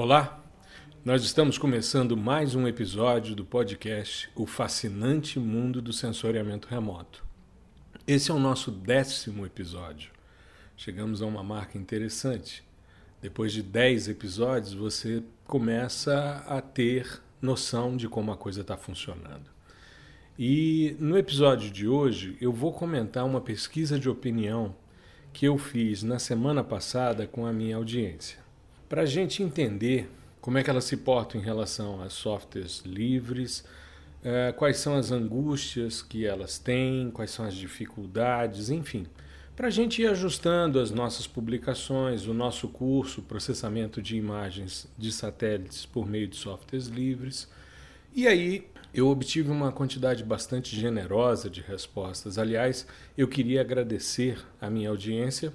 Olá, nós estamos começando mais um episódio do podcast O Fascinante Mundo do Sensoriamento Remoto. Esse é o nosso décimo episódio. Chegamos a uma marca interessante. Depois de dez episódios, você começa a ter noção de como a coisa está funcionando. E no episódio de hoje eu vou comentar uma pesquisa de opinião que eu fiz na semana passada com a minha audiência. Para a gente entender como é que ela se porta em relação a softwares livres, eh, quais são as angústias que elas têm, quais são as dificuldades, enfim, para a gente ir ajustando as nossas publicações, o nosso curso, processamento de imagens de satélites por meio de softwares livres. E aí eu obtive uma quantidade bastante generosa de respostas. Aliás, eu queria agradecer à minha audiência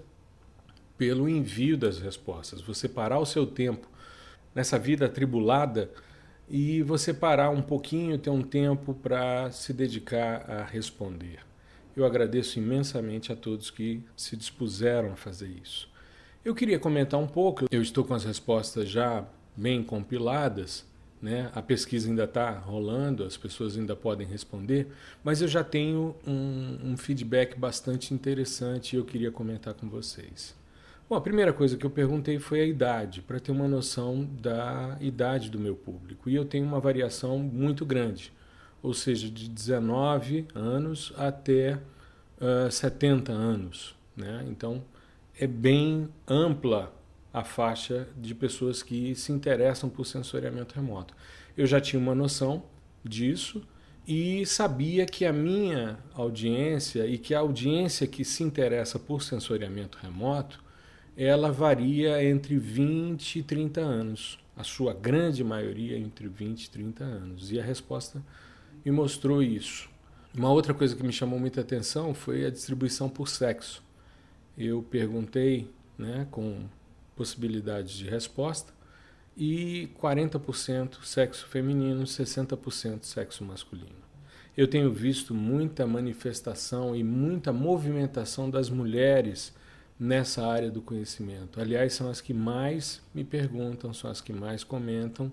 pelo envio das respostas. Você parar o seu tempo nessa vida atribulada e você parar um pouquinho, ter um tempo para se dedicar a responder. Eu agradeço imensamente a todos que se dispuseram a fazer isso. Eu queria comentar um pouco, eu estou com as respostas já bem compiladas, né? a pesquisa ainda está rolando, as pessoas ainda podem responder, mas eu já tenho um, um feedback bastante interessante e eu queria comentar com vocês. Bom, a primeira coisa que eu perguntei foi a idade, para ter uma noção da idade do meu público. E eu tenho uma variação muito grande, ou seja, de 19 anos até uh, 70 anos. Né? Então, é bem ampla a faixa de pessoas que se interessam por sensoriamento remoto. Eu já tinha uma noção disso e sabia que a minha audiência e que a audiência que se interessa por sensoriamento remoto ela varia entre 20 e 30 anos. A sua grande maioria entre 20 e 30 anos. E a resposta me mostrou isso. Uma outra coisa que me chamou muita atenção foi a distribuição por sexo. Eu perguntei, né, com possibilidades de resposta, e 40% sexo feminino, 60% sexo masculino. Eu tenho visto muita manifestação e muita movimentação das mulheres nessa área do conhecimento. Aliás, são as que mais me perguntam, são as que mais comentam.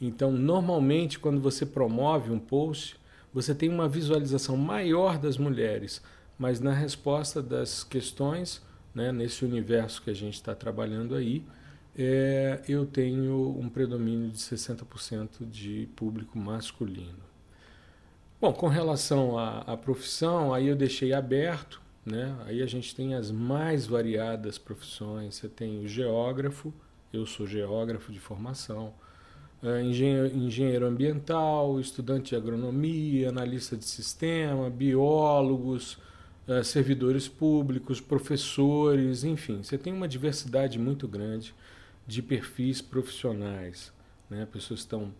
Então, normalmente, quando você promove um post, você tem uma visualização maior das mulheres, mas na resposta das questões, né, nesse universo que a gente está trabalhando aí, é, eu tenho um predomínio de 60% de público masculino. Bom, com relação à, à profissão, aí eu deixei aberto, né? Aí a gente tem as mais variadas profissões. Você tem o geógrafo, eu sou geógrafo de formação, é, engenheiro, engenheiro ambiental, estudante de agronomia, analista de sistema, biólogos, é, servidores públicos, professores, enfim, você tem uma diversidade muito grande de perfis profissionais. Né? Pessoas estão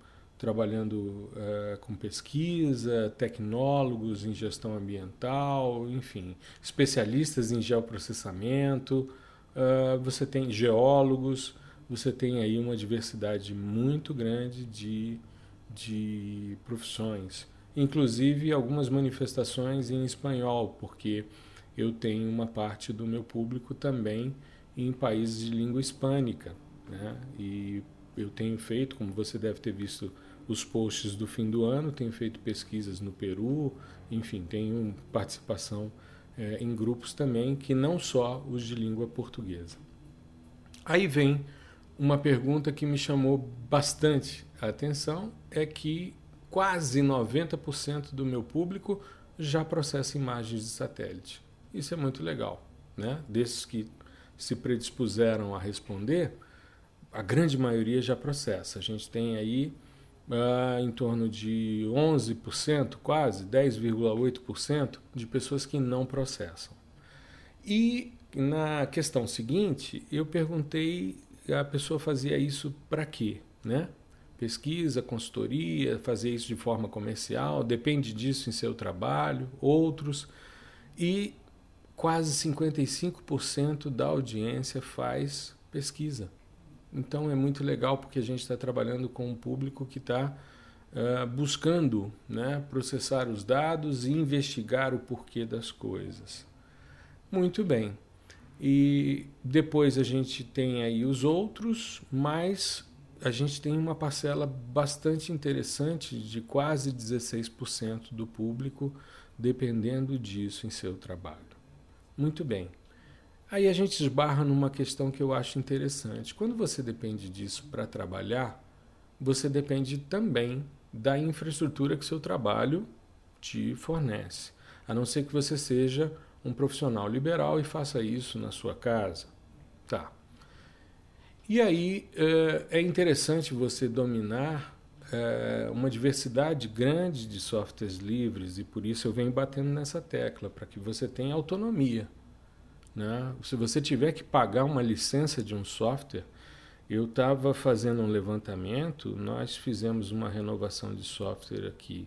trabalhando uh, com pesquisa, tecnólogos em gestão ambiental, enfim, especialistas em geoprocessamento, uh, você tem geólogos, você tem aí uma diversidade muito grande de, de profissões, inclusive algumas manifestações em espanhol, porque eu tenho uma parte do meu público também em países de língua hispânica, né? e eu tenho feito, como você deve ter visto os posts do fim do ano, tenho feito pesquisas no Peru, enfim, tenho participação é, em grupos também que não só os de língua portuguesa. Aí vem uma pergunta que me chamou bastante a atenção, é que quase 90% do meu público já processa imagens de satélite. Isso é muito legal, né? Desses que se predispuseram a responder, a grande maioria já processa. A gente tem aí uh, em torno de 11%, quase 10,8% de pessoas que não processam. E na questão seguinte, eu perguntei a pessoa fazia isso para quê, né? Pesquisa, consultoria, fazer isso de forma comercial, depende disso em seu trabalho, outros. E quase 55% da audiência faz pesquisa. Então é muito legal porque a gente está trabalhando com um público que está uh, buscando né, processar os dados e investigar o porquê das coisas. Muito bem. E depois a gente tem aí os outros, mas a gente tem uma parcela bastante interessante de quase 16% do público dependendo disso em seu trabalho. Muito bem. Aí a gente esbarra numa questão que eu acho interessante. Quando você depende disso para trabalhar, você depende também da infraestrutura que seu trabalho te fornece. A não ser que você seja um profissional liberal e faça isso na sua casa. Tá. E aí eh, é interessante você dominar eh, uma diversidade grande de softwares livres e por isso eu venho batendo nessa tecla, para que você tenha autonomia. Né? Se você tiver que pagar uma licença de um software, eu estava fazendo um levantamento, nós fizemos uma renovação de software aqui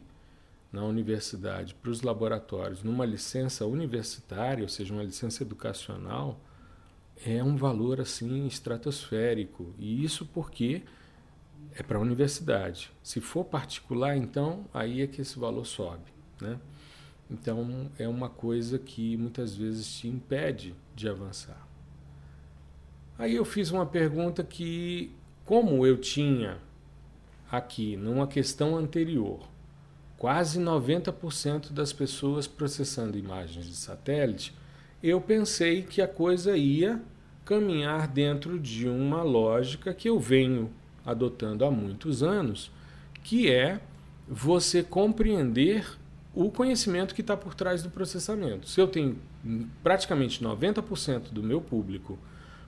na universidade para os laboratórios, numa licença universitária, ou seja, uma licença educacional, é um valor assim estratosférico. E isso porque é para a universidade. Se for particular, então, aí é que esse valor sobe. Né? Então, é uma coisa que muitas vezes te impede de avançar. Aí eu fiz uma pergunta que, como eu tinha aqui, numa questão anterior, quase 90% das pessoas processando imagens de satélite, eu pensei que a coisa ia caminhar dentro de uma lógica que eu venho adotando há muitos anos, que é você compreender o conhecimento que está por trás do processamento. Se eu tenho praticamente 90% do meu público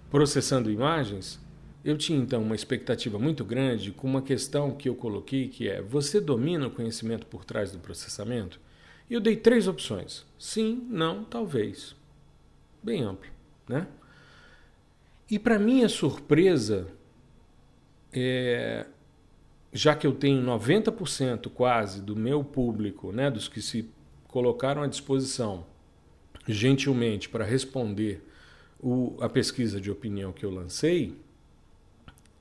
processando imagens, eu tinha então uma expectativa muito grande com uma questão que eu coloquei que é: você domina o conhecimento por trás do processamento? E eu dei três opções: sim, não, talvez. Bem amplo, né? E para minha surpresa, é, já que eu tenho 90% quase do meu público, né, dos que se colocaram à disposição gentilmente para responder o, a pesquisa de opinião que eu lancei,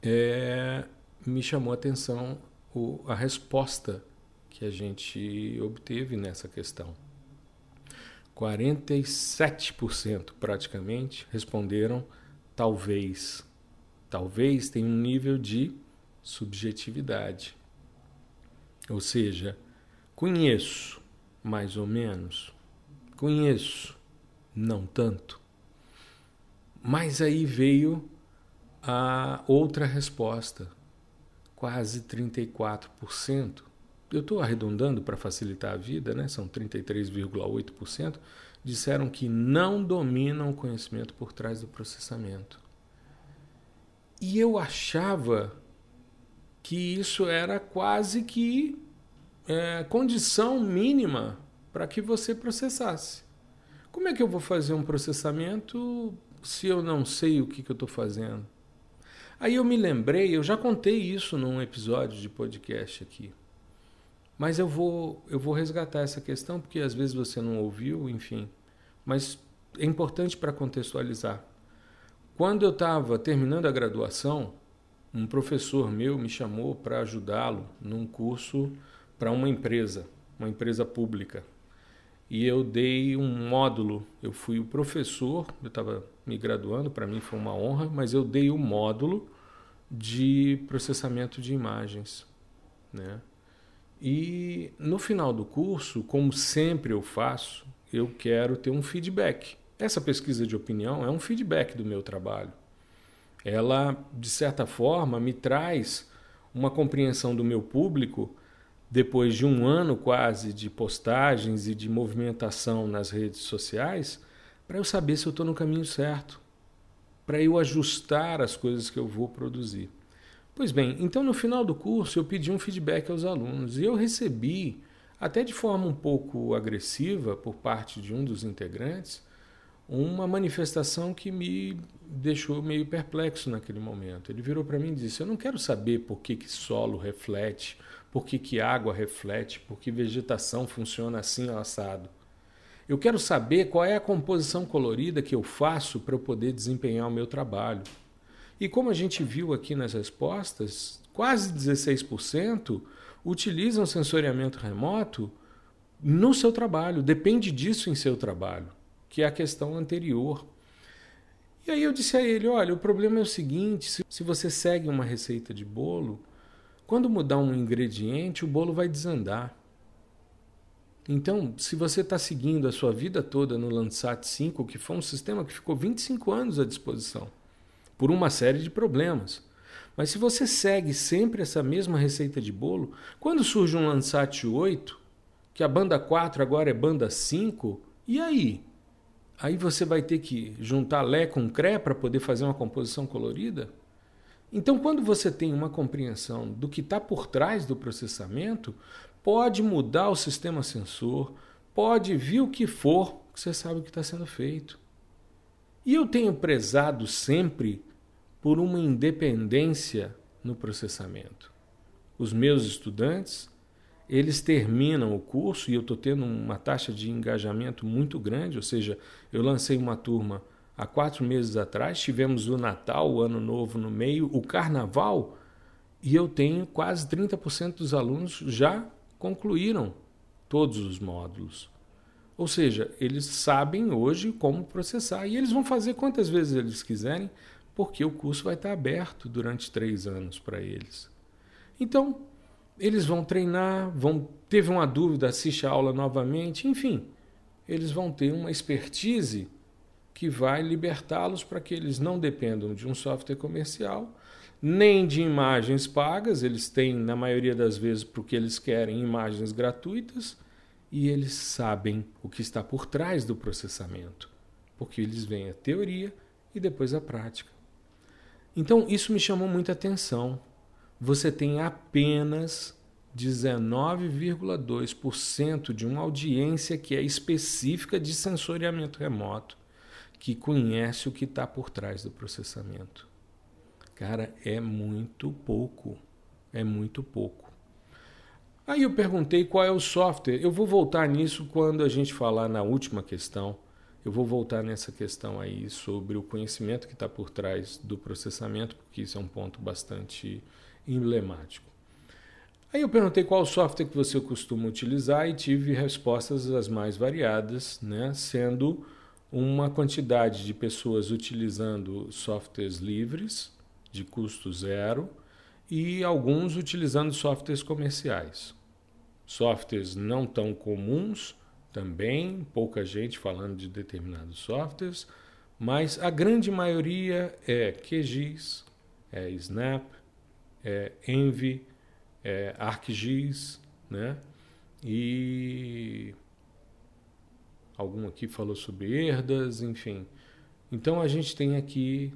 é, me chamou a atenção o, a resposta que a gente obteve nessa questão. 47% praticamente responderam talvez. Talvez tenha um nível de subjetividade. Ou seja, conheço mais ou menos, conheço não tanto. Mas aí veio a outra resposta, quase 34%. Eu estou arredondando para facilitar a vida, né? são 33,8%. Disseram que não dominam o conhecimento por trás do processamento. E eu achava que isso era quase que é, condição mínima para que você processasse. Como é que eu vou fazer um processamento se eu não sei o que, que eu estou fazendo? Aí eu me lembrei, eu já contei isso num episódio de podcast aqui. Mas eu vou, eu vou resgatar essa questão porque às vezes você não ouviu, enfim. Mas é importante para contextualizar. Quando eu estava terminando a graduação, um professor meu me chamou para ajudá-lo num curso para uma empresa, uma empresa pública. E eu dei um módulo, eu fui o professor, eu estava me graduando, para mim foi uma honra, mas eu dei o um módulo de processamento de imagens, né? E no final do curso, como sempre eu faço, eu quero ter um feedback. Essa pesquisa de opinião é um feedback do meu trabalho. Ela, de certa forma, me traz uma compreensão do meu público depois de um ano quase de postagens e de movimentação nas redes sociais, para eu saber se eu estou no caminho certo, para eu ajustar as coisas que eu vou produzir. Pois bem, então no final do curso eu pedi um feedback aos alunos e eu recebi, até de forma um pouco agressiva por parte de um dos integrantes, uma manifestação que me deixou meio perplexo naquele momento. Ele virou para mim e disse: Eu não quero saber por que, que solo reflete, por que, que água reflete, por que vegetação funciona assim assado. Eu quero saber qual é a composição colorida que eu faço para eu poder desempenhar o meu trabalho. E como a gente viu aqui nas respostas, quase 16% utilizam sensoriamento remoto no seu trabalho, depende disso em seu trabalho, que é a questão anterior. E aí eu disse a ele: olha, o problema é o seguinte: se você segue uma receita de bolo, quando mudar um ingrediente, o bolo vai desandar. Então, se você está seguindo a sua vida toda no Landsat 5, que foi um sistema que ficou 25 anos à disposição, por uma série de problemas. Mas se você segue sempre essa mesma receita de bolo, quando surge um Landsat 8, que a banda 4 agora é banda 5, e aí? Aí você vai ter que juntar Lé com Cré para poder fazer uma composição colorida? Então, quando você tem uma compreensão do que está por trás do processamento, pode mudar o sistema sensor, pode vir o que for, você sabe o que está sendo feito. E eu tenho prezado sempre por uma independência no processamento. Os meus estudantes, eles terminam o curso e eu estou tendo uma taxa de engajamento muito grande, ou seja, eu lancei uma turma há quatro meses atrás, tivemos o Natal, o Ano Novo no meio, o Carnaval, e eu tenho quase 30% dos alunos já concluíram todos os módulos. Ou seja, eles sabem hoje como processar e eles vão fazer quantas vezes eles quiserem, porque o curso vai estar aberto durante três anos para eles. Então, eles vão treinar, vão teve uma dúvida, assiste a aula novamente, enfim, eles vão ter uma expertise que vai libertá-los para que eles não dependam de um software comercial, nem de imagens pagas, eles têm, na maioria das vezes, porque eles querem imagens gratuitas, e eles sabem o que está por trás do processamento, porque eles veem a teoria e depois a prática. Então, isso me chamou muita atenção. Você tem apenas 19,2% de uma audiência que é específica de sensoriamento remoto, que conhece o que está por trás do processamento. Cara, é muito pouco. É muito pouco. Aí eu perguntei qual é o software. Eu vou voltar nisso quando a gente falar na última questão. Eu vou voltar nessa questão aí sobre o conhecimento que está por trás do processamento, porque isso é um ponto bastante emblemático. Aí eu perguntei qual software que você costuma utilizar e tive respostas as mais variadas, né? sendo uma quantidade de pessoas utilizando softwares livres, de custo zero e alguns utilizando softwares comerciais. Softwares não tão comuns também, pouca gente falando de determinados softwares, mas a grande maioria é QGIS, é Snap, é Envy, é ArcGIS, né? E algum aqui falou sobre herdas, enfim. Então a gente tem aqui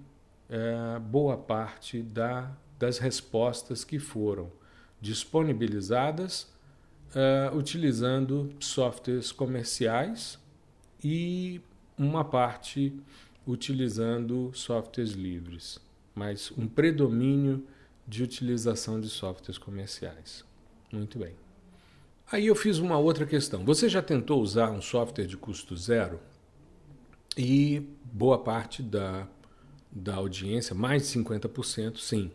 é, boa parte da, das respostas que foram disponibilizadas é, utilizando softwares comerciais e uma parte utilizando softwares livres, mas um predomínio de utilização de softwares comerciais. Muito bem. Aí eu fiz uma outra questão. Você já tentou usar um software de custo zero? E boa parte da da audiência, mais de 50%, sim.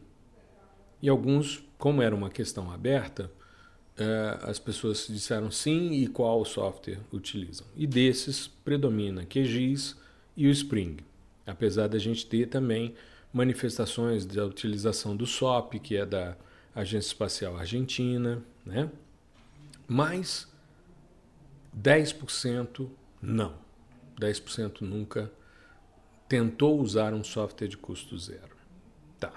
E alguns, como era uma questão aberta, eh, as pessoas disseram sim e qual software utilizam. E desses predomina QGIS e o Spring. Apesar da gente ter também manifestações da utilização do SOP, que é da Agência Espacial Argentina, né? mas 10% não. 10% nunca tentou usar um software de custo zero. Tá.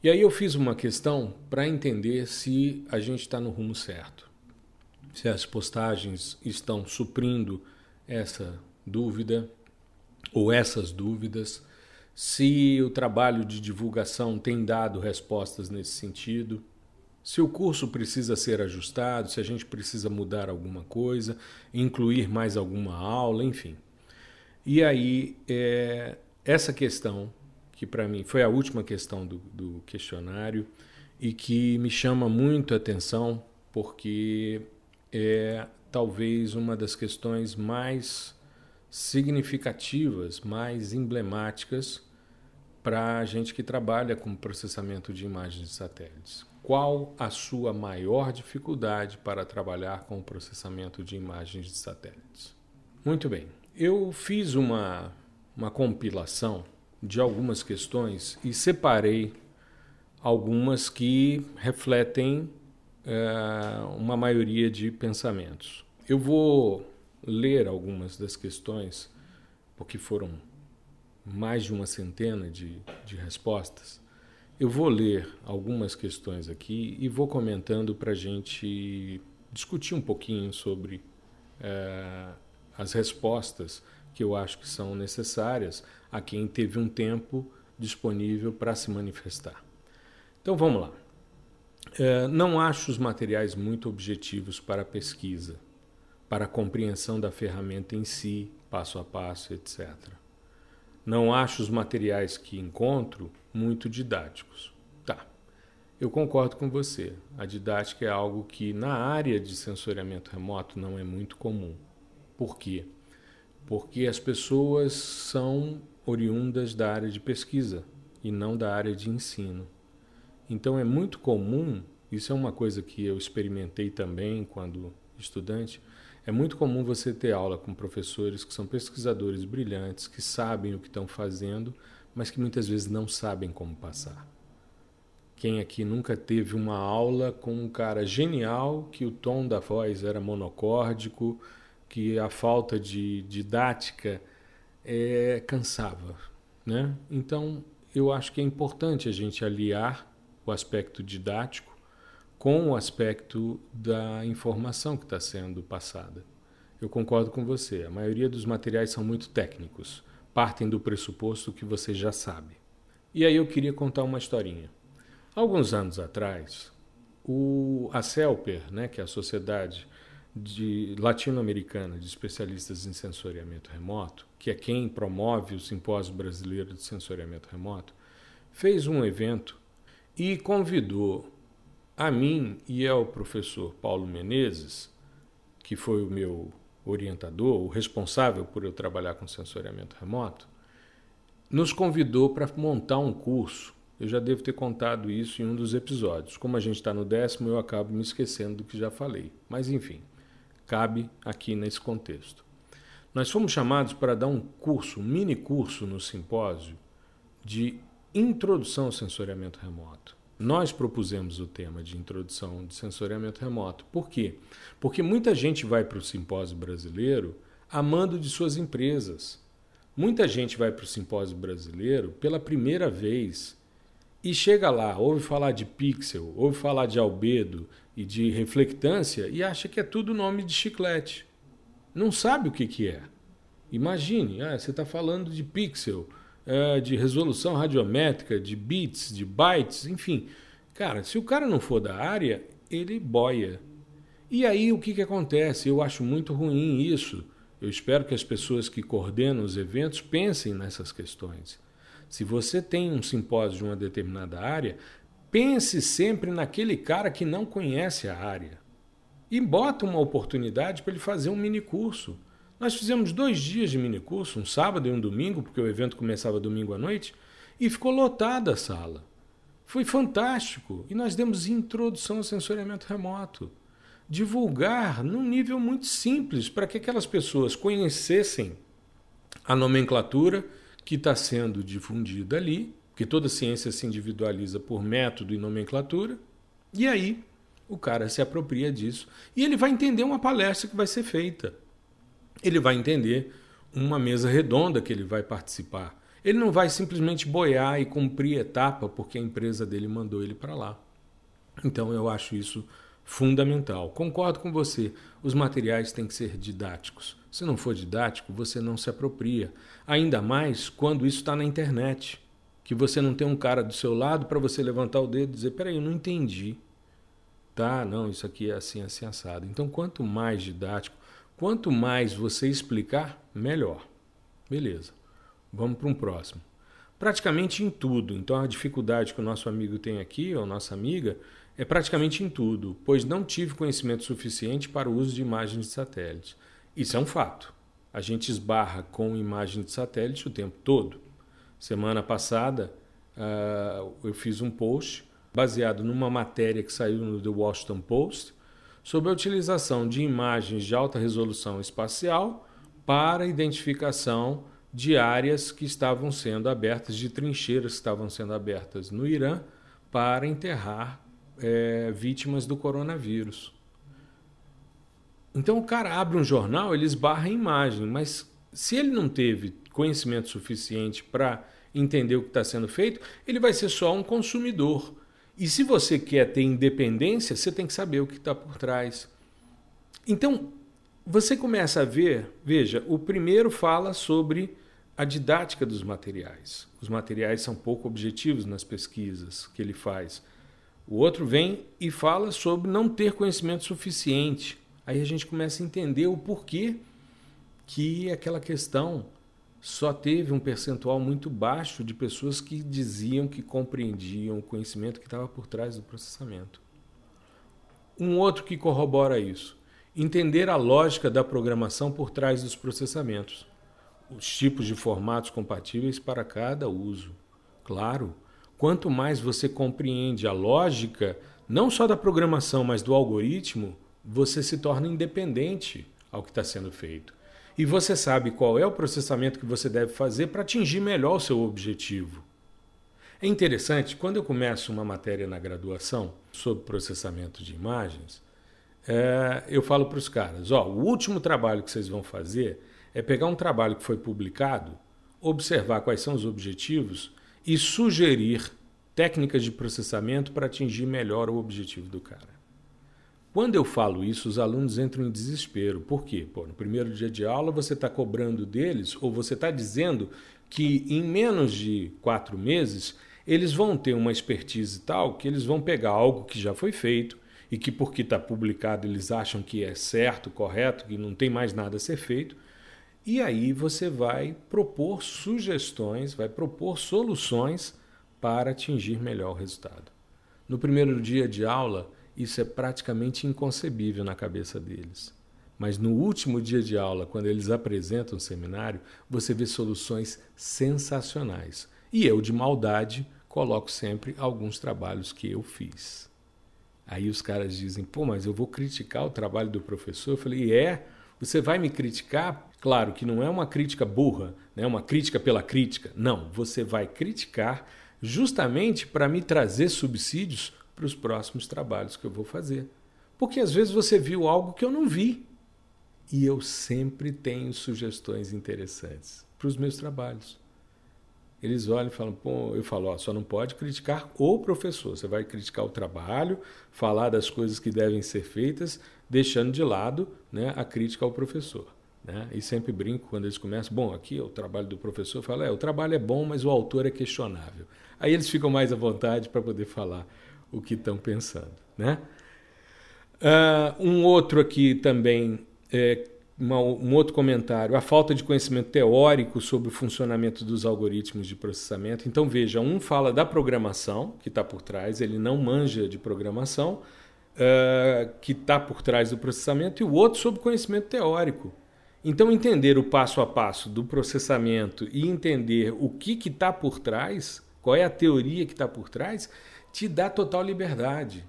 E aí eu fiz uma questão para entender se a gente está no rumo certo. Se as postagens estão suprindo essa dúvida ou essas dúvidas, se o trabalho de divulgação tem dado respostas nesse sentido, se o curso precisa ser ajustado, se a gente precisa mudar alguma coisa, incluir mais alguma aula, enfim. E aí, é, essa questão, que para mim foi a última questão do, do questionário e que me chama muito a atenção, porque é talvez uma das questões mais significativas, mais emblemáticas para a gente que trabalha com processamento de imagens de satélites. Qual a sua maior dificuldade para trabalhar com o processamento de imagens de satélites? Muito bem. Eu fiz uma, uma compilação de algumas questões e separei algumas que refletem é, uma maioria de pensamentos. Eu vou ler algumas das questões, porque foram mais de uma centena de, de respostas. Eu vou ler algumas questões aqui e vou comentando para a gente discutir um pouquinho sobre é, as respostas que eu acho que são necessárias a quem teve um tempo disponível para se manifestar. Então vamos lá. É, não acho os materiais muito objetivos para a pesquisa, para a compreensão da ferramenta em si, passo a passo, etc. Não acho os materiais que encontro muito didáticos. Tá, eu concordo com você. A didática é algo que na área de sensoriamento remoto não é muito comum. Por quê? Porque as pessoas são oriundas da área de pesquisa e não da área de ensino. Então é muito comum, isso é uma coisa que eu experimentei também quando estudante, é muito comum você ter aula com professores que são pesquisadores brilhantes, que sabem o que estão fazendo, mas que muitas vezes não sabem como passar. Quem aqui nunca teve uma aula com um cara genial que o tom da voz era monocórdico, que a falta de didática é, cansava, né? Então eu acho que é importante a gente aliar o aspecto didático com o aspecto da informação que está sendo passada. Eu concordo com você. A maioria dos materiais são muito técnicos, partem do pressuposto que você já sabe. E aí eu queria contar uma historinha. Alguns anos atrás, o, a CELPER, né, que é a Sociedade de latino-americana de especialistas em sensoriamento remoto, que é quem promove o Simpósio Brasileiro de Sensoriamento Remoto, fez um evento e convidou a mim e ao professor Paulo Menezes, que foi o meu orientador, o responsável por eu trabalhar com sensoriamento remoto, nos convidou para montar um curso. Eu já devo ter contado isso em um dos episódios. Como a gente está no décimo, eu acabo me esquecendo do que já falei. Mas enfim, cabe aqui nesse contexto. Nós fomos chamados para dar um curso, um mini curso no simpósio de introdução ao sensoriamento remoto. Nós propusemos o tema de introdução de sensoriamento remoto. Por quê? Porque muita gente vai para o simpósio brasileiro amando de suas empresas. Muita gente vai para o simpósio brasileiro pela primeira vez e chega lá, ouve falar de pixel, ouve falar de albedo e de reflectância e acha que é tudo nome de chiclete. Não sabe o que, que é. Imagine, ah, você está falando de pixel, é, de resolução radiométrica, de bits, de bytes, enfim. Cara, se o cara não for da área, ele boia. E aí o que, que acontece? Eu acho muito ruim isso. Eu espero que as pessoas que coordenam os eventos pensem nessas questões. Se você tem um simpósio de uma determinada área, pense sempre naquele cara que não conhece a área. E bota uma oportunidade para ele fazer um mini curso. Nós fizemos dois dias de minicurso, um sábado e um domingo, porque o evento começava domingo à noite, e ficou lotada a sala. Foi fantástico. E nós demos introdução ao sensoriamento remoto. Divulgar num nível muito simples, para que aquelas pessoas conhecessem a nomenclatura que está sendo difundida ali, porque toda ciência se individualiza por método e nomenclatura, e aí o cara se apropria disso. E ele vai entender uma palestra que vai ser feita ele vai entender uma mesa redonda que ele vai participar. Ele não vai simplesmente boiar e cumprir etapa porque a empresa dele mandou ele para lá. Então eu acho isso fundamental. Concordo com você, os materiais têm que ser didáticos. Se não for didático, você não se apropria. Ainda mais quando isso está na internet, que você não tem um cara do seu lado para você levantar o dedo e dizer: peraí, eu não entendi. Tá, não, isso aqui é assim, assim, assado. Então, quanto mais didático, Quanto mais você explicar, melhor. Beleza. Vamos para um próximo. Praticamente em tudo. Então a dificuldade que o nosso amigo tem aqui, ou nossa amiga, é praticamente em tudo, pois não tive conhecimento suficiente para o uso de imagens de satélite. Isso é um fato. A gente esbarra com imagem de satélite o tempo todo. Semana passada uh, eu fiz um post baseado numa matéria que saiu no The Washington Post sobre a utilização de imagens de alta resolução espacial para identificação de áreas que estavam sendo abertas, de trincheiras que estavam sendo abertas no Irã para enterrar é, vítimas do coronavírus. Então o cara abre um jornal, ele esbarra a imagem, mas se ele não teve conhecimento suficiente para entender o que está sendo feito, ele vai ser só um consumidor. E se você quer ter independência, você tem que saber o que está por trás. Então, você começa a ver, veja, o primeiro fala sobre a didática dos materiais. Os materiais são pouco objetivos nas pesquisas que ele faz. O outro vem e fala sobre não ter conhecimento suficiente. Aí a gente começa a entender o porquê que aquela questão só teve um percentual muito baixo de pessoas que diziam que compreendiam o conhecimento que estava por trás do processamento. Um outro que corrobora isso: entender a lógica da programação por trás dos processamentos, os tipos de formatos compatíveis para cada uso. Claro, quanto mais você compreende a lógica, não só da programação, mas do algoritmo, você se torna independente ao que está sendo feito e você sabe qual é o processamento que você deve fazer para atingir melhor o seu objetivo. É interessante, quando eu começo uma matéria na graduação sobre processamento de imagens, é, eu falo para os caras: ó, o último trabalho que vocês vão fazer é pegar um trabalho que foi publicado, observar quais são os objetivos e sugerir técnicas de processamento para atingir melhor o objetivo do cara. Quando eu falo isso, os alunos entram em desespero. Por quê? Pô, no primeiro dia de aula você está cobrando deles, ou você está dizendo que em menos de quatro meses eles vão ter uma expertise tal que eles vão pegar algo que já foi feito e que, porque está publicado, eles acham que é certo, correto, que não tem mais nada a ser feito. E aí você vai propor sugestões, vai propor soluções para atingir melhor o resultado. No primeiro dia de aula, isso é praticamente inconcebível na cabeça deles. Mas no último dia de aula, quando eles apresentam o seminário, você vê soluções sensacionais. E eu, de maldade, coloco sempre alguns trabalhos que eu fiz. Aí os caras dizem: pô, mas eu vou criticar o trabalho do professor? Eu falei: é, você vai me criticar? Claro que não é uma crítica burra, né? uma crítica pela crítica. Não, você vai criticar justamente para me trazer subsídios para os próximos trabalhos que eu vou fazer. Porque às vezes você viu algo que eu não vi. E eu sempre tenho sugestões interessantes para os meus trabalhos. Eles olham e falam, pô, eu falo, ó, só não pode criticar o professor. Você vai criticar o trabalho, falar das coisas que devem ser feitas, deixando de lado né, a crítica ao professor. Né? E sempre brinco quando eles começam, bom, aqui é o trabalho do professor, falo, é, o trabalho é bom, mas o autor é questionável. Aí eles ficam mais à vontade para poder falar o que estão pensando. Né? Uh, um outro aqui também, é, uma, um outro comentário, a falta de conhecimento teórico sobre o funcionamento dos algoritmos de processamento. Então, veja, um fala da programação, que está por trás, ele não manja de programação, uh, que está por trás do processamento, e o outro sobre conhecimento teórico. Então, entender o passo a passo do processamento e entender o que está por trás, qual é a teoria que está por trás, te dá total liberdade.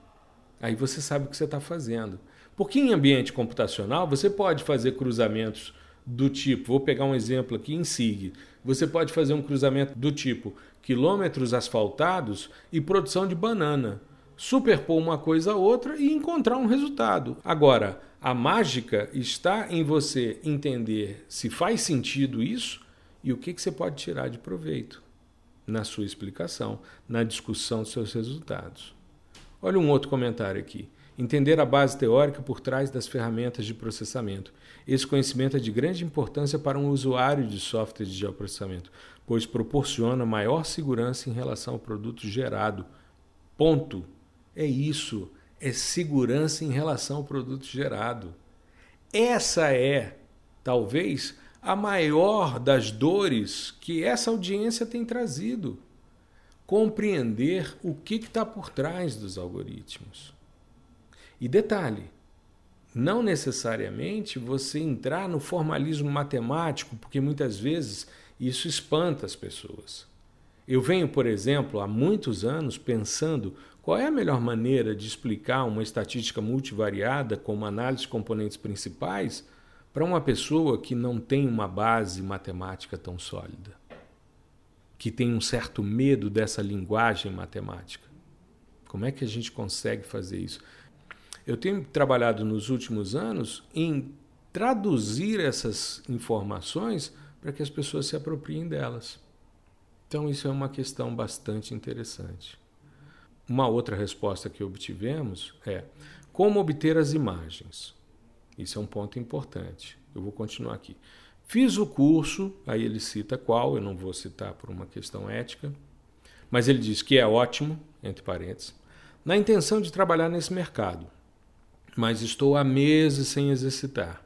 Aí você sabe o que você está fazendo. Porque em ambiente computacional você pode fazer cruzamentos do tipo, vou pegar um exemplo aqui em SIG, você pode fazer um cruzamento do tipo quilômetros asfaltados e produção de banana. Superpor uma coisa a outra e encontrar um resultado. Agora, a mágica está em você entender se faz sentido isso e o que, que você pode tirar de proveito na sua explicação, na discussão dos seus resultados. Olha um outro comentário aqui. Entender a base teórica por trás das ferramentas de processamento. Esse conhecimento é de grande importância para um usuário de software de geoprocessamento, pois proporciona maior segurança em relação ao produto gerado. Ponto. É isso. É segurança em relação ao produto gerado. Essa é, talvez, a maior das dores que essa audiência tem trazido. Compreender o que está por trás dos algoritmos. E detalhe, não necessariamente você entrar no formalismo matemático, porque muitas vezes isso espanta as pessoas. Eu venho, por exemplo, há muitos anos pensando qual é a melhor maneira de explicar uma estatística multivariada com uma análise de componentes principais para uma pessoa que não tem uma base matemática tão sólida, que tem um certo medo dessa linguagem matemática? Como é que a gente consegue fazer isso? Eu tenho trabalhado nos últimos anos em traduzir essas informações para que as pessoas se apropriem delas. Então, isso é uma questão bastante interessante. Uma outra resposta que obtivemos é como obter as imagens. Isso é um ponto importante. Eu vou continuar aqui. Fiz o curso, aí ele cita qual, eu não vou citar por uma questão ética, mas ele diz que é ótimo, entre parênteses, na intenção de trabalhar nesse mercado, mas estou há meses sem exercitar.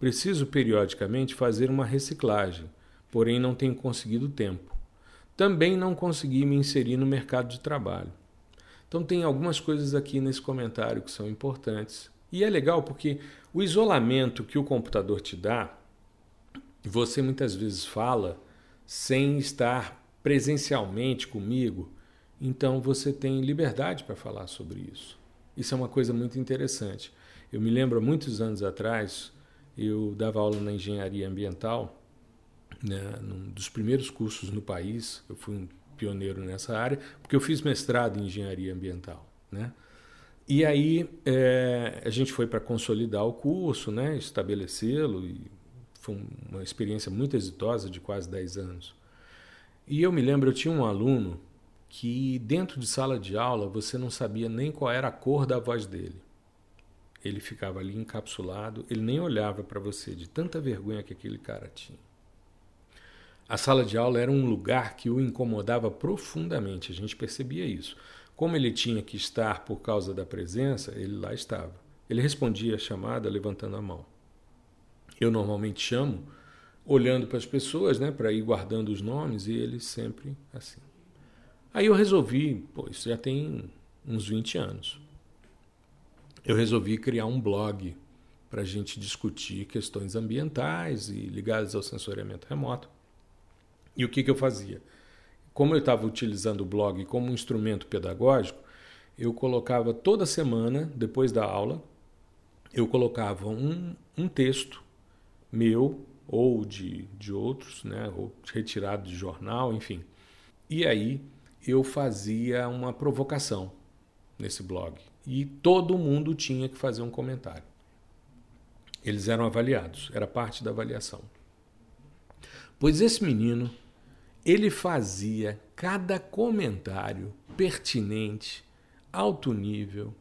Preciso periodicamente fazer uma reciclagem, porém não tenho conseguido tempo. Também não consegui me inserir no mercado de trabalho. Então tem algumas coisas aqui nesse comentário que são importantes e é legal porque o isolamento que o computador te dá, você muitas vezes fala sem estar presencialmente comigo, então você tem liberdade para falar sobre isso. Isso é uma coisa muito interessante. Eu me lembro, muitos anos atrás, eu dava aula na engenharia ambiental, né, num dos primeiros cursos no país. Eu fui um pioneiro nessa área, porque eu fiz mestrado em engenharia ambiental. Né? E aí é, a gente foi para consolidar o curso, né, estabelecê-lo, e foi uma experiência muito exitosa de quase 10 anos. E eu me lembro, eu tinha um aluno que dentro de sala de aula você não sabia nem qual era a cor da voz dele. Ele ficava ali encapsulado, ele nem olhava para você, de tanta vergonha que aquele cara tinha. A sala de aula era um lugar que o incomodava profundamente, a gente percebia isso. Como ele tinha que estar por causa da presença, ele lá estava. Ele respondia a chamada levantando a mão. Eu normalmente chamo olhando para as pessoas, né, para ir guardando os nomes, e ele sempre assim. Aí eu resolvi, pô, isso já tem uns 20 anos. Eu resolvi criar um blog para a gente discutir questões ambientais e ligadas ao sensoriamento remoto. E o que, que eu fazia? Como eu estava utilizando o blog como um instrumento pedagógico, eu colocava toda semana, depois da aula, eu colocava um, um texto meu ou de, de outros, né, ou retirado de jornal, enfim. E aí eu fazia uma provocação nesse blog. E todo mundo tinha que fazer um comentário. Eles eram avaliados, era parte da avaliação. Pois esse menino ele fazia cada comentário pertinente, alto nível,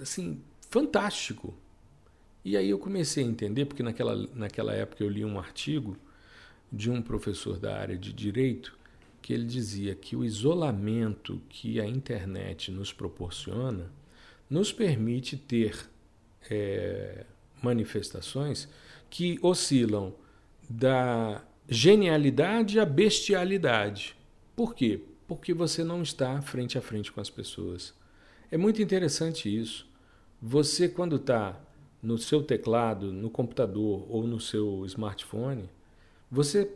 assim, fantástico. E aí eu comecei a entender, porque naquela, naquela época eu li um artigo de um professor da área de direito que ele dizia que o isolamento que a internet nos proporciona nos permite ter é, manifestações que oscilam da genialidade à bestialidade. Por quê? Porque você não está frente a frente com as pessoas. É muito interessante isso. Você, quando está no seu teclado, no computador ou no seu smartphone, você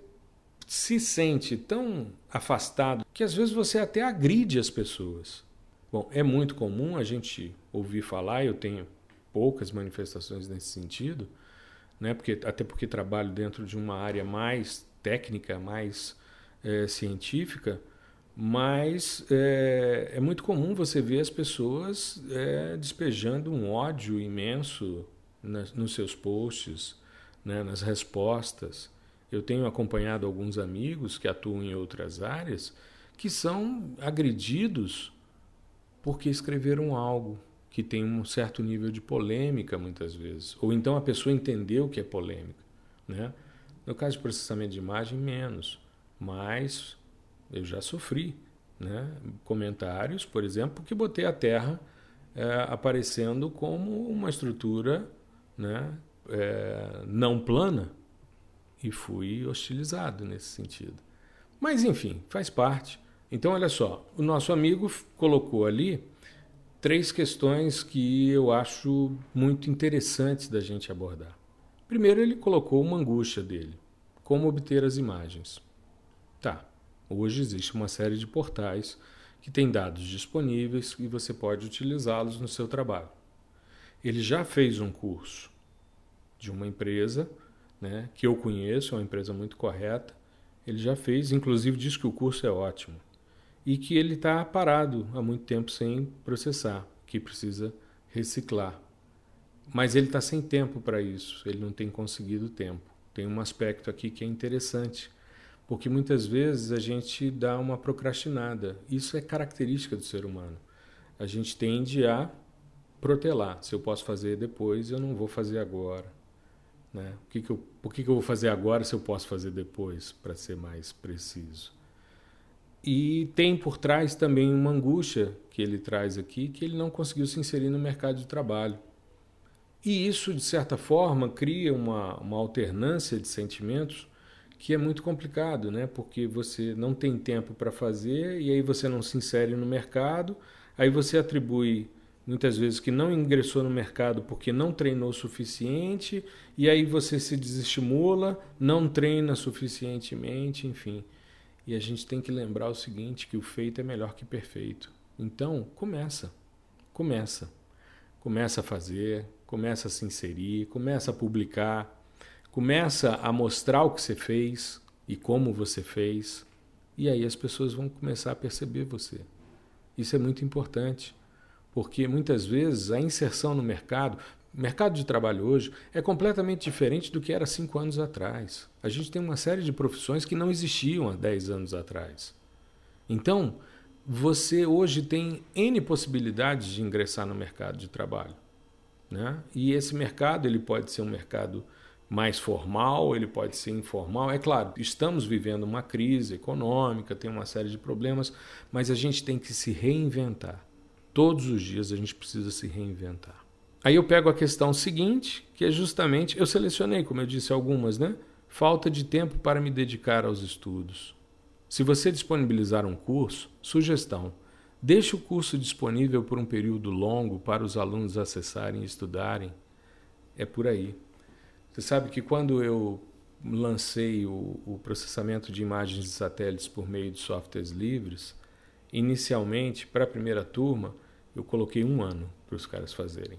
se sente tão afastado que às vezes você até agride as pessoas. Bom, é muito comum a gente ouvir falar, eu tenho poucas manifestações nesse sentido, né? porque, até porque trabalho dentro de uma área mais técnica, mais é, científica, mas é, é, muito comum você ver as pessoas é, despejando um ódio imenso nas, nos seus posts, né, nas respostas. Eu tenho acompanhado alguns amigos que atuam em outras áreas que são agredidos porque escreveram algo que tem um certo nível de polêmica muitas vezes, ou então a pessoa entendeu que é polêmica, né? No caso de processamento de imagem, menos, mas eu já sofri, né? Comentários, por exemplo, que botei a Terra é, aparecendo como uma estrutura, né? É, não plana e fui hostilizado nesse sentido. Mas enfim, faz parte. Então, olha só, o nosso amigo colocou ali três questões que eu acho muito interessantes da gente abordar. Primeiro, ele colocou uma angústia dele: como obter as imagens. Tá, hoje existe uma série de portais que têm dados disponíveis e você pode utilizá-los no seu trabalho. Ele já fez um curso de uma empresa né, que eu conheço, é uma empresa muito correta. Ele já fez, inclusive diz que o curso é ótimo. E que ele está parado há muito tempo sem processar, que precisa reciclar. Mas ele está sem tempo para isso, ele não tem conseguido tempo. Tem um aspecto aqui que é interessante, porque muitas vezes a gente dá uma procrastinada. Isso é característica do ser humano. A gente tende a protelar. Se eu posso fazer depois, eu não vou fazer agora. Né? O que que eu, por que, que eu vou fazer agora se eu posso fazer depois, para ser mais preciso? E tem por trás também uma angústia que ele traz aqui, que ele não conseguiu se inserir no mercado de trabalho. E isso, de certa forma, cria uma, uma alternância de sentimentos que é muito complicado, né? porque você não tem tempo para fazer e aí você não se insere no mercado, aí você atribui muitas vezes que não ingressou no mercado porque não treinou o suficiente, e aí você se desestimula, não treina suficientemente, enfim. E a gente tem que lembrar o seguinte, que o feito é melhor que perfeito. Então, começa. Começa. Começa a fazer, começa a se inserir, começa a publicar, começa a mostrar o que você fez e como você fez, e aí as pessoas vão começar a perceber você. Isso é muito importante porque muitas vezes a inserção no mercado, o mercado de trabalho hoje, é completamente diferente do que era cinco anos atrás. A gente tem uma série de profissões que não existiam há dez anos atrás. Então, você hoje tem N possibilidades de ingressar no mercado de trabalho. Né? E esse mercado ele pode ser um mercado mais formal, ele pode ser informal. É claro, estamos vivendo uma crise econômica, tem uma série de problemas, mas a gente tem que se reinventar. Todos os dias a gente precisa se reinventar. Aí eu pego a questão seguinte, que é justamente, eu selecionei, como eu disse, algumas, né? Falta de tempo para me dedicar aos estudos. Se você disponibilizar um curso, sugestão: deixe o curso disponível por um período longo para os alunos acessarem e estudarem. É por aí. Você sabe que quando eu lancei o, o processamento de imagens de satélites por meio de softwares livres, inicialmente, para a primeira turma, eu coloquei um ano para os caras fazerem.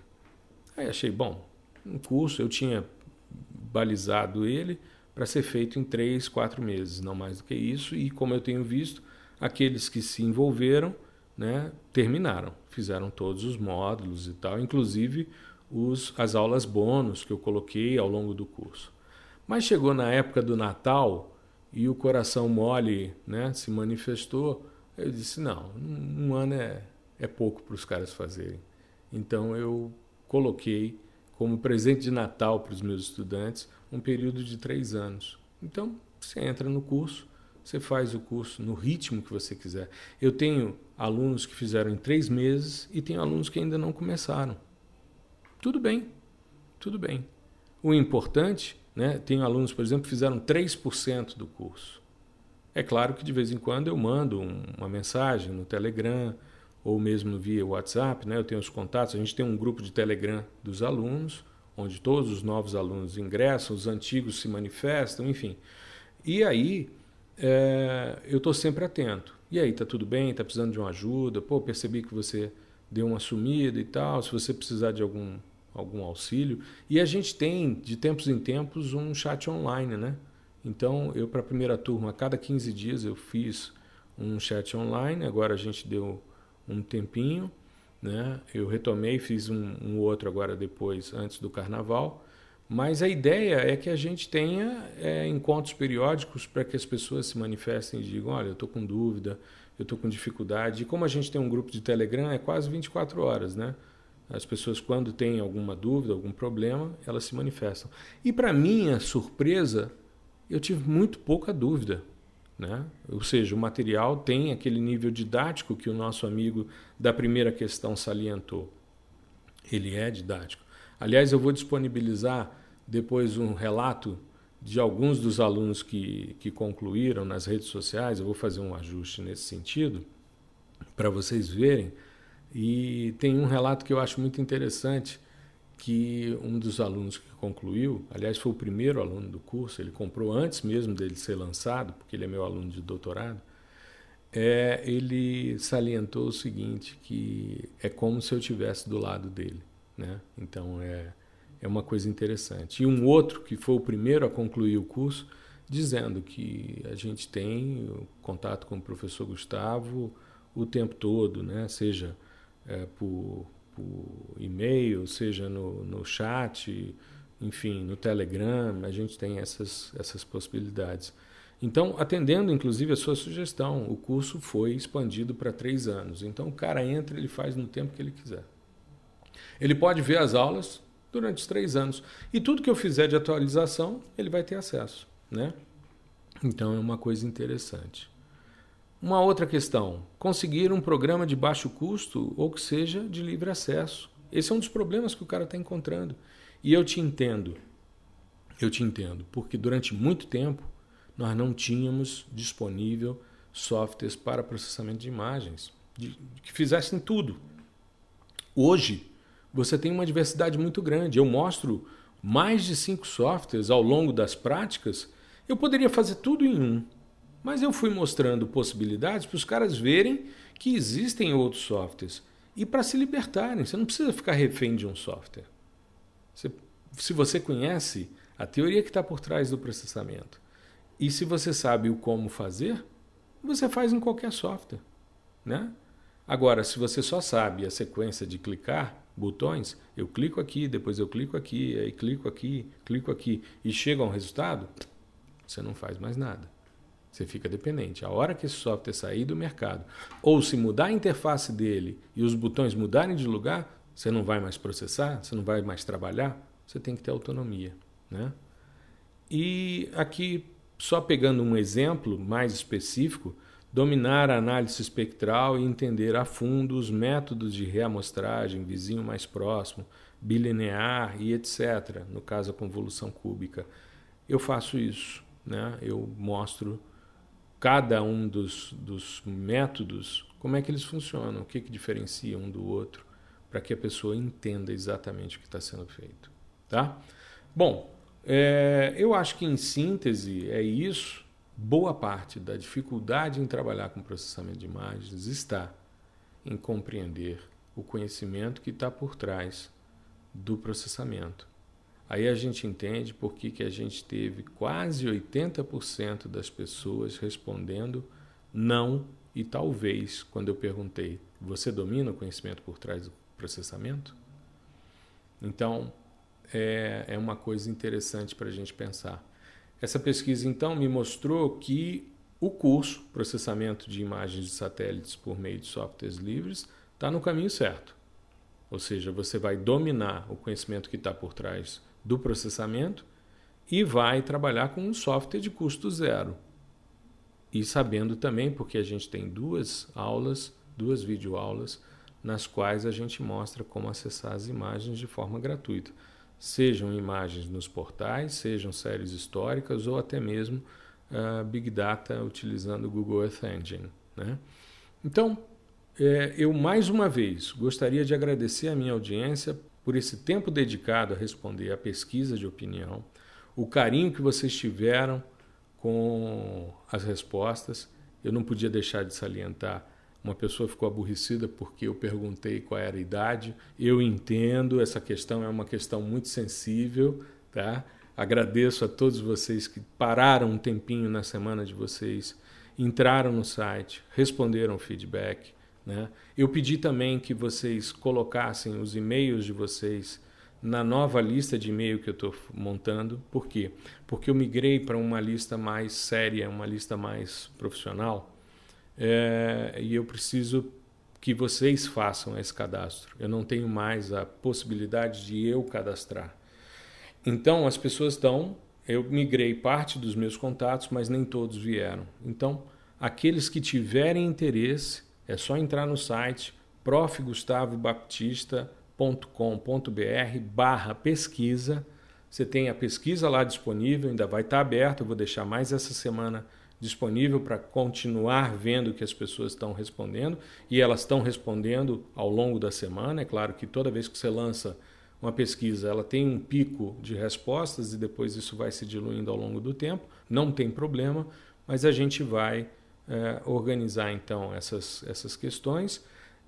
Aí achei, bom, um curso eu tinha balizado ele para ser feito em três, quatro meses, não mais do que isso. E como eu tenho visto, aqueles que se envolveram né, terminaram, fizeram todos os módulos e tal, inclusive os, as aulas bônus que eu coloquei ao longo do curso. Mas chegou na época do Natal e o coração mole né, se manifestou. Eu disse: não, um ano é, é pouco para os caras fazerem. Então eu coloquei como presente de Natal para os meus estudantes um período de três anos. Então você entra no curso, você faz o curso no ritmo que você quiser. Eu tenho alunos que fizeram em três meses e tenho alunos que ainda não começaram. Tudo bem, tudo bem. O importante, né, tenho alunos, por exemplo, que fizeram 3% do curso. É claro que de vez em quando eu mando uma mensagem no Telegram, ou mesmo via WhatsApp, né? eu tenho os contatos, a gente tem um grupo de Telegram dos alunos, onde todos os novos alunos ingressam, os antigos se manifestam, enfim. E aí é, eu estou sempre atento. E aí, está tudo bem? Está precisando de uma ajuda? Pô, percebi que você deu uma sumida e tal, se você precisar de algum, algum auxílio. E a gente tem, de tempos em tempos, um chat online, né? Então, eu para a primeira turma, a cada 15 dias eu fiz um chat online, agora a gente deu um tempinho, né? Eu retomei, fiz um, um outro agora depois, antes do carnaval. Mas a ideia é que a gente tenha é, encontros periódicos para que as pessoas se manifestem e digam: olha, eu estou com dúvida, eu estou com dificuldade. E como a gente tem um grupo de Telegram, é quase 24 horas, né? As pessoas, quando têm alguma dúvida, algum problema, elas se manifestam. E, para minha surpresa, eu tive muito pouca dúvida. Né? Ou seja, o material tem aquele nível didático que o nosso amigo da primeira questão salientou. Ele é didático. Aliás, eu vou disponibilizar depois um relato de alguns dos alunos que, que concluíram nas redes sociais. Eu vou fazer um ajuste nesse sentido para vocês verem. E tem um relato que eu acho muito interessante que um dos alunos que concluiu, aliás, foi o primeiro aluno do curso, ele comprou antes mesmo dele ser lançado, porque ele é meu aluno de doutorado, é, ele salientou o seguinte, que é como se eu estivesse do lado dele. Né? Então, é, é uma coisa interessante. E um outro que foi o primeiro a concluir o curso, dizendo que a gente tem contato com o professor Gustavo o tempo todo, né? seja é, por, por e-mail, seja no, no chat, enfim, no Telegram, a gente tem essas, essas possibilidades. Então, atendendo inclusive a sua sugestão, o curso foi expandido para três anos. Então, o cara entra, ele faz no tempo que ele quiser. Ele pode ver as aulas durante os três anos. E tudo que eu fizer de atualização, ele vai ter acesso. Né? Então, é uma coisa interessante. Uma outra questão: conseguir um programa de baixo custo ou que seja de livre acesso. Esse é um dos problemas que o cara está encontrando. E eu te entendo. Eu te entendo, porque durante muito tempo nós não tínhamos disponível softwares para processamento de imagens de, que fizessem tudo. Hoje, você tem uma diversidade muito grande. Eu mostro mais de cinco softwares ao longo das práticas. Eu poderia fazer tudo em um, mas eu fui mostrando possibilidades para os caras verem que existem outros softwares e para se libertarem. Você não precisa ficar refém de um software. Você, se você conhece a teoria que está por trás do processamento, e se você sabe o como fazer, você faz em qualquer software. Né? Agora, se você só sabe a sequência de clicar botões, eu clico aqui, depois eu clico aqui, aí clico aqui, clico aqui e chega a um resultado, você não faz mais nada. Você fica dependente. A hora que esse software sair do mercado, ou se mudar a interface dele e os botões mudarem de lugar, você não vai mais processar, você não vai mais trabalhar, você tem que ter autonomia. Né? E aqui só pegando um exemplo mais específico, dominar a análise espectral e entender a fundo os métodos de reamostragem, vizinho mais próximo, bilinear e etc., no caso a convolução cúbica. Eu faço isso, né? eu mostro cada um dos, dos métodos, como é que eles funcionam, o que, que diferencia um do outro, para que a pessoa entenda exatamente o que está sendo feito. Tá? Bom, é, eu acho que, em síntese, é isso. Boa parte da dificuldade em trabalhar com processamento de imagens está em compreender o conhecimento que está por trás do processamento. Aí a gente entende por que, que a gente teve quase 80% das pessoas respondendo não e talvez, quando eu perguntei, você domina o conhecimento por trás do processamento? Então, é, é uma coisa interessante para a gente pensar. Essa pesquisa, então, me mostrou que o curso Processamento de Imagens de Satélites por meio de softwares livres está no caminho certo. Ou seja, você vai dominar o conhecimento que está por trás do processamento e vai trabalhar com um software de custo zero. E sabendo também, porque a gente tem duas aulas, duas videoaulas, nas quais a gente mostra como acessar as imagens de forma gratuita sejam imagens nos portais, sejam séries históricas ou até mesmo uh, Big Data utilizando o Google Earth Engine. Né? Então, é, eu mais uma vez gostaria de agradecer a minha audiência por esse tempo dedicado a responder à pesquisa de opinião, o carinho que vocês tiveram com as respostas. Eu não podia deixar de salientar uma pessoa ficou aborrecida porque eu perguntei qual era a idade. Eu entendo, essa questão é uma questão muito sensível, tá? Agradeço a todos vocês que pararam um tempinho na semana de vocês, entraram no site, responderam o feedback. Né? Eu pedi também que vocês colocassem os e-mails de vocês na nova lista de e-mail que eu estou montando. Por quê? Porque eu migrei para uma lista mais séria, uma lista mais profissional é, e eu preciso que vocês façam esse cadastro. Eu não tenho mais a possibilidade de eu cadastrar. Então as pessoas estão. Eu migrei parte dos meus contatos, mas nem todos vieram. Então, aqueles que tiverem interesse, é só entrar no site profgustavobaptista.com.br barra pesquisa. Você tem a pesquisa lá disponível, ainda vai estar aberta, eu vou deixar mais essa semana disponível para continuar vendo o que as pessoas estão respondendo e elas estão respondendo ao longo da semana. É claro que toda vez que você lança uma pesquisa, ela tem um pico de respostas e depois isso vai se diluindo ao longo do tempo. Não tem problema, mas a gente vai é, organizar então essas, essas questões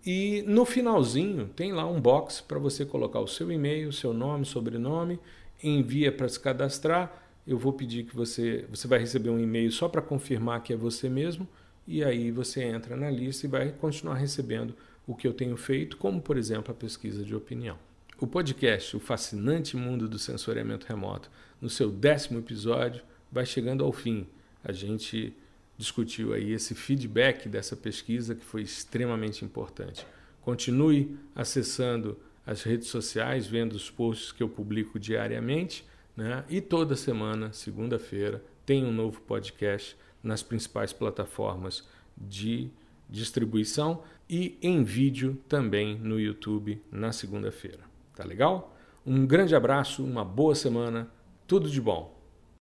E no finalzinho tem lá um box para você colocar o seu e-mail, seu nome, sobrenome, envia para se cadastrar. Eu vou pedir que você, você vai receber um e-mail só para confirmar que é você mesmo e aí você entra na lista e vai continuar recebendo o que eu tenho feito, como por exemplo a pesquisa de opinião. O podcast O Fascinante Mundo do Sensoriamento Remoto, no seu décimo episódio, vai chegando ao fim. A gente discutiu aí esse feedback dessa pesquisa que foi extremamente importante. Continue acessando as redes sociais, vendo os posts que eu publico diariamente, né? E toda semana, segunda-feira, tem um novo podcast nas principais plataformas de distribuição e em vídeo também no YouTube na segunda-feira. Tá legal? Um grande abraço, uma boa semana, tudo de bom.